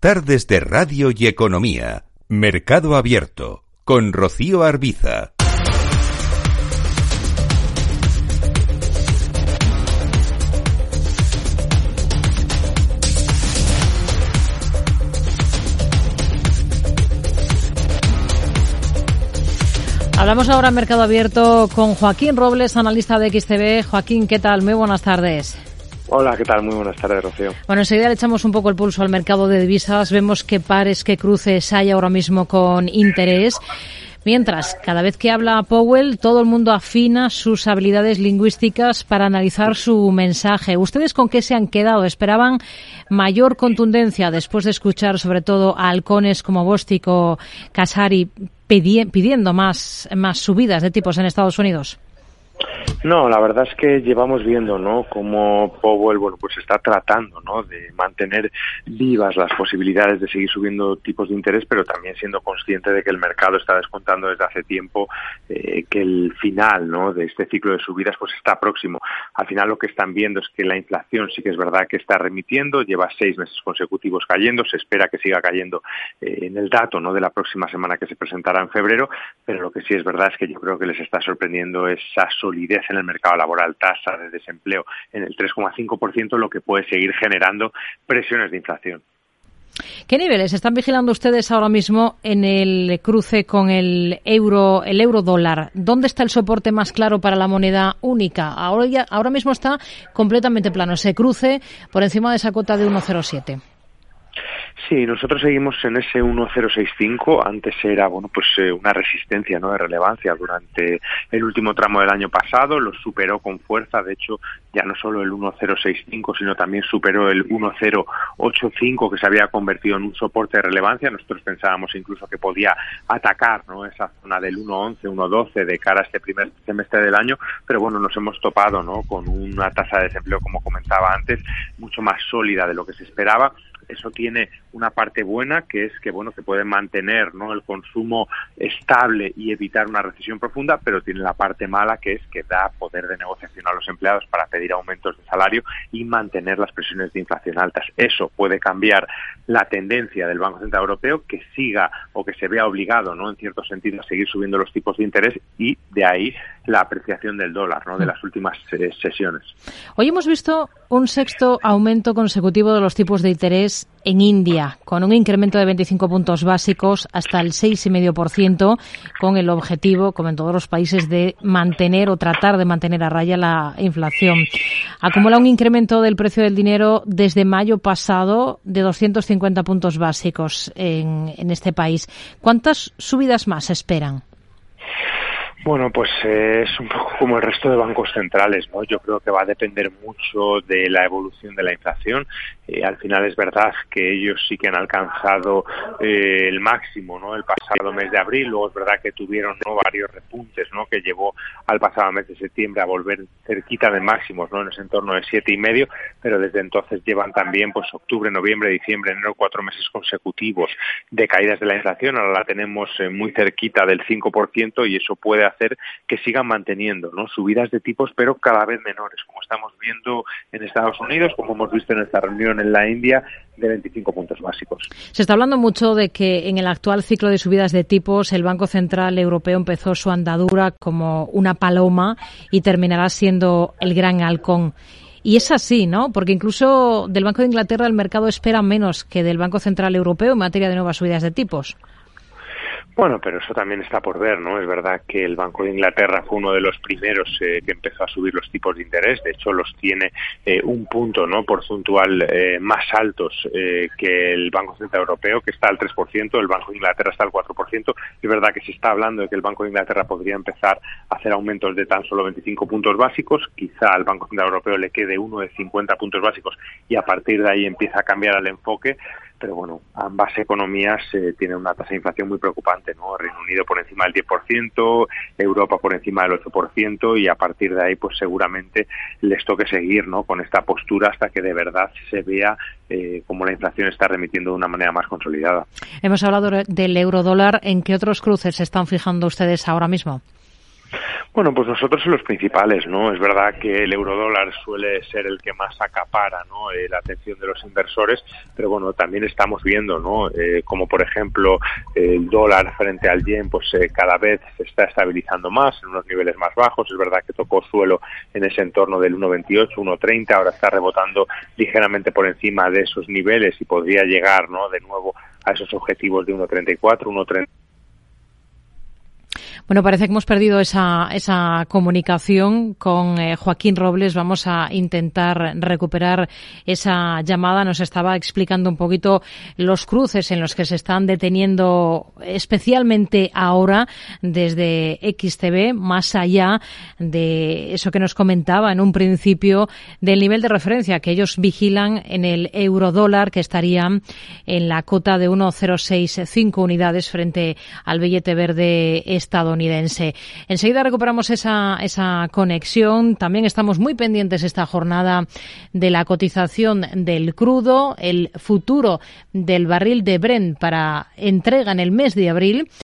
Tardes de Radio y Economía. Mercado Abierto. Con Rocío Arbiza. Hablamos ahora en Mercado Abierto con Joaquín Robles, analista de XTV. Joaquín, ¿qué tal? Muy buenas tardes. Hola, ¿qué tal? Muy buenas tardes, Rocío. Bueno, enseguida le echamos un poco el pulso al mercado de divisas. Vemos qué pares, qué cruces hay ahora mismo con interés. Mientras, cada vez que habla Powell, todo el mundo afina sus habilidades lingüísticas para analizar su mensaje. ¿Ustedes con qué se han quedado? ¿Esperaban mayor contundencia después de escuchar sobre todo a halcones como Bostic o Casari pidiendo más, más subidas de tipos en Estados Unidos? No, la verdad es que llevamos viendo, ¿no? Cómo Powell, bueno, pues está tratando, ¿no? De mantener vivas las posibilidades de seguir subiendo tipos de interés, pero también siendo consciente de que el mercado está descontando desde hace tiempo eh, que el final, ¿no? De este ciclo de subidas, pues está próximo. Al final lo que están viendo es que la inflación sí que es verdad que está remitiendo, lleva seis meses consecutivos cayendo, se espera que siga cayendo eh, en el dato, ¿no? De la próxima semana que se presentará en febrero, pero lo que sí es verdad es que yo creo que les está sorprendiendo esa solidez en el mercado laboral, tasa de desempleo en el 3,5%, lo que puede seguir generando presiones de inflación. ¿Qué niveles están vigilando ustedes ahora mismo en el cruce con el euro, el euro dólar? ¿Dónde está el soporte más claro para la moneda única? Ahora, ya, ahora mismo está completamente plano. Se cruce por encima de esa cota de 1,07. Sí, nosotros seguimos en ese 1065. Antes era, bueno, pues eh, una resistencia, ¿no? De relevancia durante el último tramo del año pasado. Lo superó con fuerza. De hecho, ya no solo el 1065, sino también superó el 1085 que se había convertido en un soporte de relevancia. Nosotros pensábamos incluso que podía atacar, ¿no? Esa zona del 111, 112 de cara a este primer semestre del año. Pero bueno, nos hemos topado, ¿no? Con una tasa de desempleo, como comentaba antes, mucho más sólida de lo que se esperaba eso tiene una parte buena que es que bueno que puede mantener no el consumo estable y evitar una recesión profunda pero tiene la parte mala que es que da poder de negociación a los empleados para pedir aumentos de salario y mantener las presiones de inflación altas. Eso puede cambiar la tendencia del Banco Central Europeo que siga o que se vea obligado no en cierto sentido a seguir subiendo los tipos de interés y de ahí la apreciación del dólar no de las últimas eh, sesiones hoy hemos visto un sexto aumento consecutivo de los tipos de interés en India, con un incremento de 25 puntos básicos hasta el 6,5%, con el objetivo, como en todos los países, de mantener o tratar de mantener a raya la inflación. Acumula un incremento del precio del dinero desde mayo pasado de 250 puntos básicos en, en este país. ¿Cuántas subidas más esperan? Bueno, pues eh, es un poco como el resto de bancos centrales, ¿no? Yo creo que va a depender mucho de la evolución de la inflación. Eh, al final es verdad que ellos sí que han alcanzado eh, el máximo, ¿no? El pasado mes de abril, luego es verdad que tuvieron varios repuntes, ¿no? Que llevó al pasado mes de septiembre a volver cerquita de máximos, ¿no? En ese entorno de siete y medio, pero desde entonces llevan también, pues octubre, noviembre, diciembre, enero, cuatro meses consecutivos de caídas de la inflación. Ahora la tenemos muy cerquita del 5% y eso puede hacer que sigan manteniendo subidas de tipos, pero cada vez menores, como estamos viendo en Estados Unidos, como hemos visto en esta reunión en la India, de 25 puntos básicos. Se está hablando mucho de que en el actual ciclo de subidas de tipos el Banco Central Europeo empezó su andadura como una paloma y terminará siendo el gran halcón. Y es así, ¿no? Porque incluso del Banco de Inglaterra el mercado espera menos que del Banco Central Europeo en materia de nuevas subidas de tipos. Bueno, pero eso también está por ver, ¿no? Es verdad que el Banco de Inglaterra fue uno de los primeros eh, que empezó a subir los tipos de interés. De hecho, los tiene eh, un punto, ¿no? Porcentual eh, más altos que el Banco Central Europeo, que está al 3%. El Banco de Inglaterra está al 4%. Es verdad que se está hablando de que el Banco de Inglaterra podría empezar a hacer aumentos de tan solo 25 puntos básicos. Quizá al Banco Central Europeo le quede uno de 50 puntos básicos y a partir de ahí empieza a cambiar el enfoque pero bueno, ambas economías eh, tienen una tasa de inflación muy preocupante, ¿no? Reino Unido por encima del 10%, Europa por encima del 8% y a partir de ahí pues seguramente les toque seguir, ¿no? Con esta postura hasta que de verdad se vea eh, cómo la inflación está remitiendo de una manera más consolidada. Hemos hablado del euro dólar, ¿en qué otros cruces se están fijando ustedes ahora mismo? Bueno, pues nosotros los principales, ¿no? Es verdad que el eurodólar suele ser el que más acapara, ¿no? Eh, la atención de los inversores, pero bueno, también estamos viendo, ¿no? Eh, como por ejemplo el dólar frente al yen, pues eh, cada vez se está estabilizando más en unos niveles más bajos. Es verdad que tocó suelo en ese entorno del 1,28, 1,30, ahora está rebotando ligeramente por encima de esos niveles y podría llegar, ¿no? De nuevo a esos objetivos de 1,34, 1,30 bueno, parece que hemos perdido esa, esa comunicación con eh, Joaquín Robles. Vamos a intentar recuperar esa llamada. Nos estaba explicando un poquito los cruces en los que se están deteniendo, especialmente ahora desde XTV, más allá de eso que nos comentaba en un principio del nivel de referencia que ellos vigilan en el euro dólar, que estaría en la cota de 1,065 unidades frente al billete verde estadounidense Enseguida recuperamos esa, esa conexión. También estamos muy pendientes esta jornada de la cotización del crudo, el futuro del barril de Brent para entrega en el mes de abril